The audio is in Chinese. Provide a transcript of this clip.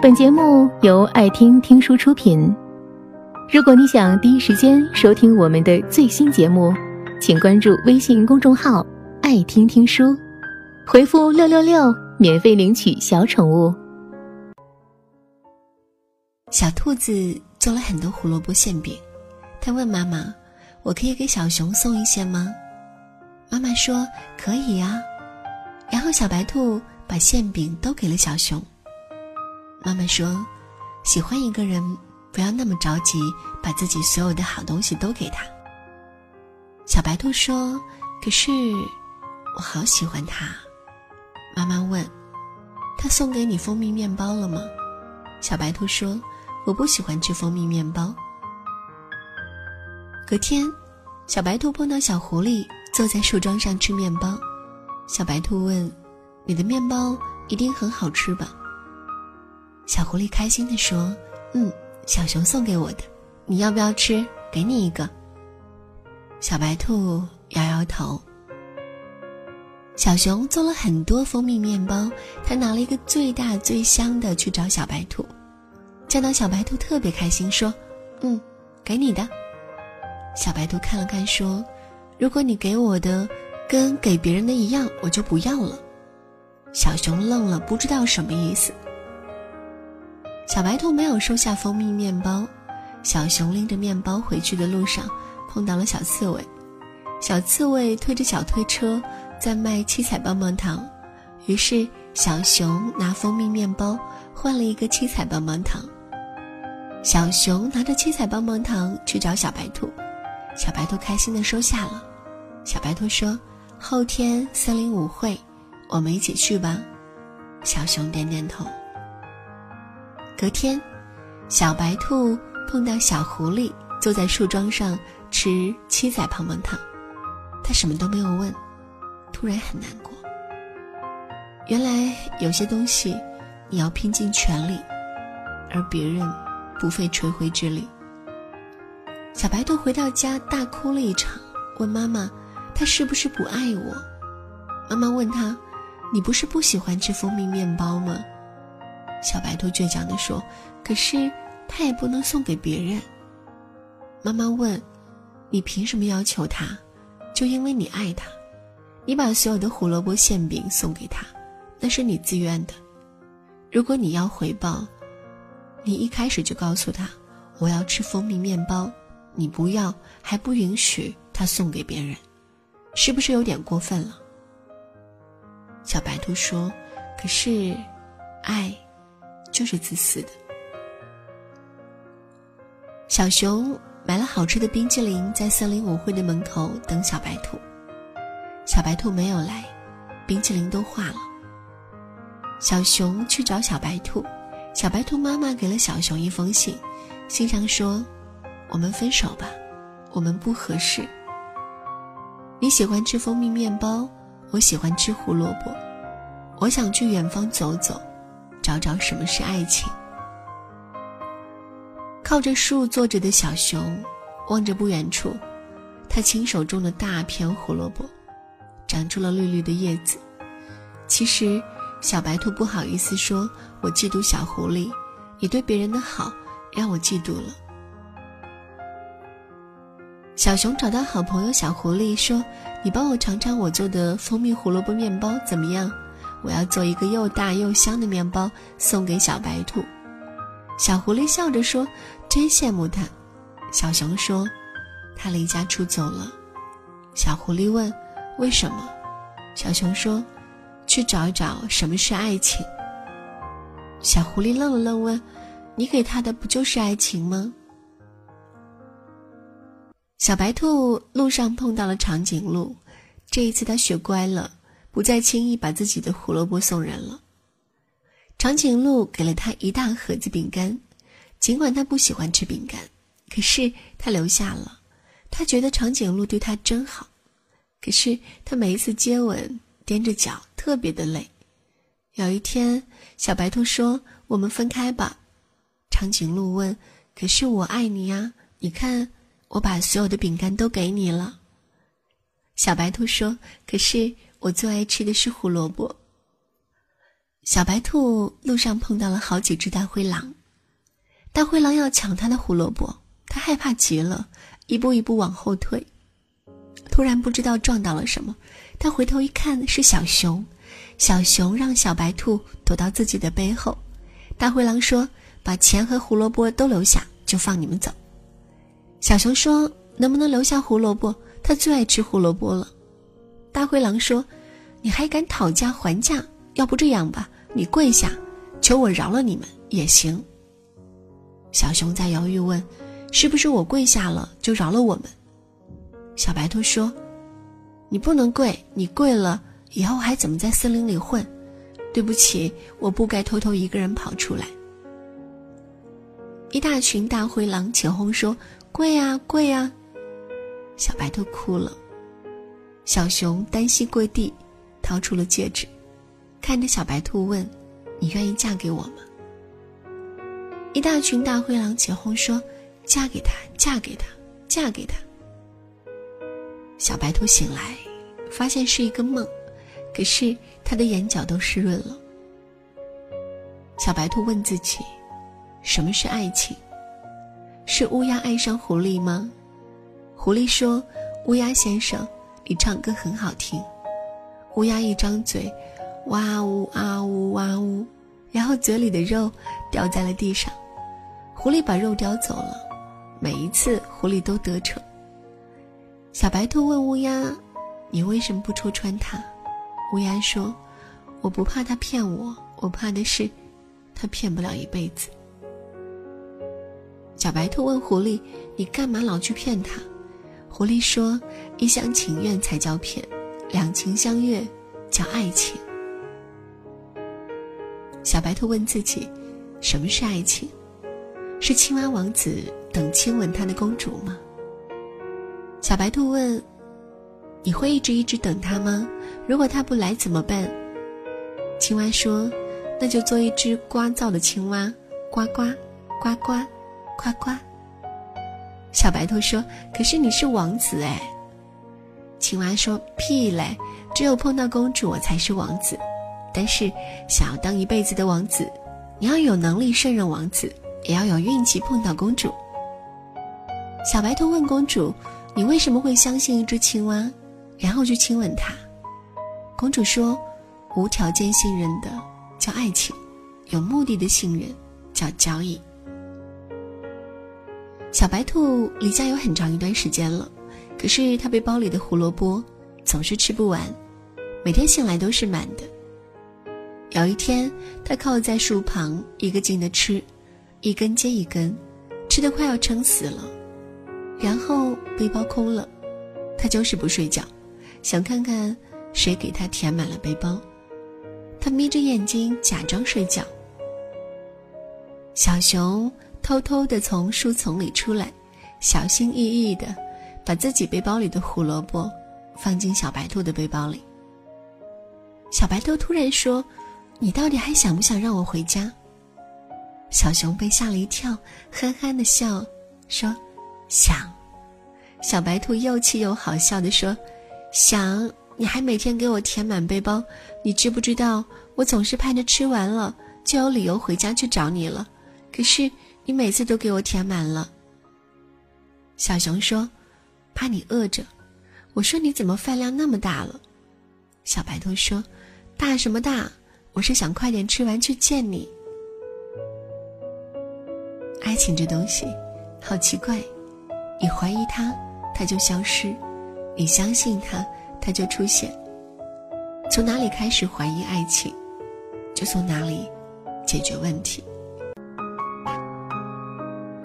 本节目由爱听听书出品。如果你想第一时间收听我们的最新节目，请关注微信公众号“爱听听书”，回复“六六六”免费领取小宠物。小兔子做了很多胡萝卜馅饼，它问妈妈：“我可以给小熊送一些吗？”妈妈说：“可以呀。”然后小白兔把馅饼都给了小熊。妈妈说：“喜欢一个人，不要那么着急，把自己所有的好东西都给他。”小白兔说：“可是，我好喜欢他。”妈妈问：“他送给你蜂蜜面包了吗？”小白兔说：“我不喜欢吃蜂蜜面包。”隔天，小白兔碰到小狐狸坐在树桩上吃面包。小白兔问：“你的面包一定很好吃吧？”小狐狸开心地说：“嗯，小熊送给我的，你要不要吃？给你一个。”小白兔摇摇头。小熊做了很多蜂蜜面包，他拿了一个最大最香的去找小白兔，见到小白兔特别开心，说：“嗯，给你的。”小白兔看了看，说：“如果你给我的跟给别人的一样，我就不要了。”小熊愣了，不知道什么意思。小白兔没有收下蜂蜜面包，小熊拎着面包回去的路上碰到了小刺猬，小刺猬推着小推车在卖七彩棒棒糖，于是小熊拿蜂蜜面包换了一个七彩棒棒糖。小熊拿着七彩棒棒糖去找小白兔，小白兔开心的收下了。小白兔说：“后天森林舞会，我们一起去吧。”小熊点点头。隔天，小白兔碰到小狐狸坐在树桩上吃七彩棒棒糖，他什么都没有问，突然很难过。原来有些东西你要拼尽全力，而别人不费吹灰之力。小白兔回到家大哭了一场，问妈妈：“他是不是不爱我？”妈妈问他：“你不是不喜欢吃蜂蜜面包吗？”小白兔倔强地说：“可是他也不能送给别人。”妈妈问：“你凭什么要求他？就因为你爱他，你把所有的胡萝卜馅饼送给他，那是你自愿的。如果你要回报，你一开始就告诉他我要吃蜂蜜面包，你不要还不允许他送给别人，是不是有点过分了？”小白兔说：“可是，爱。”就是自私的。小熊买了好吃的冰淇淋，在森林舞会的门口等小白兔。小白兔没有来，冰淇淋都化了。小熊去找小白兔，小白兔妈妈给了小熊一封信，信上说：“我们分手吧，我们不合适。你喜欢吃蜂蜜面包，我喜欢吃胡萝卜，我想去远方走走。”找找什么是爱情。靠着树坐着的小熊，望着不远处，他亲手种的大片胡萝卜，长出了绿绿的叶子。其实，小白兔不好意思说：“我嫉妒小狐狸，你对别人的好让我嫉妒了。”小熊找到好朋友小狐狸说：“你帮我尝尝我做的蜂蜜胡萝卜面包怎么样？”我要做一个又大又香的面包送给小白兔。小狐狸笑着说：“真羡慕他。”小熊说：“他离家出走了。”小狐狸问：“为什么？”小熊说：“去找一找什么是爱情。”小狐狸愣了愣问：“你给他的不就是爱情吗？”小白兔路上碰到了长颈鹿，这一次他学乖了。不再轻易把自己的胡萝卜送人了。长颈鹿给了他一大盒子饼干，尽管他不喜欢吃饼干，可是他留下了。他觉得长颈鹿对他真好，可是他每一次接吻踮着脚，特别的累。有一天，小白兔说：“我们分开吧。”长颈鹿问：“可是我爱你呀，你看，我把所有的饼干都给你了。”小白兔说：“可是。”我最爱吃的是胡萝卜。小白兔路上碰到了好几只大灰狼，大灰狼要抢它的胡萝卜，它害怕极了，一步一步往后退。突然不知道撞到了什么，它回头一看是小熊，小熊让小白兔躲到自己的背后。大灰狼说：“把钱和胡萝卜都留下，就放你们走。”小熊说：“能不能留下胡萝卜？他最爱吃胡萝卜了。”大灰狼说：“你还敢讨价还价？要不这样吧。”你跪下，求我饶了你们也行。小熊在犹豫问：“是不是我跪下了就饶了我们？”小白兔说：“你不能跪，你跪了以后还怎么在森林里混？对不起，我不该偷偷一个人跑出来。”一大群大灰狼起哄说：“跪啊，跪啊！”小白兔哭了。小熊单膝跪地，掏出了戒指。看着小白兔问：“你愿意嫁给我吗？”一大群大灰狼起哄说：“嫁给他，嫁给他，嫁给他。”小白兔醒来，发现是一个梦，可是他的眼角都湿润了。小白兔问自己：“什么是爱情？是乌鸦爱上狐狸吗？”狐狸说：“乌鸦先生，你唱歌很好听。”乌鸦一张嘴。哇呜啊呜哇呜，然后嘴里的肉掉在了地上，狐狸把肉叼走了。每一次狐狸都得逞。小白兔问乌鸦：“你为什么不戳穿他？”乌鸦说：“我不怕他骗我，我怕的是他骗不了一辈子。”小白兔问狐狸：“你干嘛老去骗他？”狐狸说：“一厢情愿才叫骗，两情相悦叫爱情。”小白兔问自己：“什么是爱情？是青蛙王子等亲吻他的公主吗？”小白兔问：“你会一直一直等他吗？如果他不来怎么办？”青蛙说：“那就做一只聒噪的青蛙，呱呱，呱呱，呱呱。”小白兔说：“可是你是王子哎。”青蛙说：“屁嘞！只有碰到公主，我才是王子。”但是，想要当一辈子的王子，你要有能力胜任王子，也要有运气碰到公主。小白兔问公主：“你为什么会相信一只青蛙，然后去亲吻它？”公主说：“无条件信任的叫爱情，有目的的信任叫交易。”小白兔离家有很长一段时间了，可是它背包里的胡萝卜总是吃不完，每天醒来都是满的。有一天，它靠在树旁，一个劲的吃，一根接一根，吃的快要撑死了。然后背包空了，它就是不睡觉，想看看谁给它填满了背包。它眯着眼睛假装睡觉。小熊偷偷的从树丛里出来，小心翼翼的把自己背包里的胡萝卜放进小白兔的背包里。小白兔突然说。你到底还想不想让我回家？小熊被吓了一跳，憨憨的笑，说：“想。”小白兔又气又好笑的说：“想？你还每天给我填满背包，你知不知道我总是盼着吃完了就有理由回家去找你了？可是你每次都给我填满了。”小熊说：“怕你饿着。”我说：“你怎么饭量那么大了？”小白兔说：“大什么大？”我是想快点吃完去见你。爱情这东西，好奇怪，你怀疑它，它就消失；你相信它，它就出现。从哪里开始怀疑爱情，就从哪里解决问题。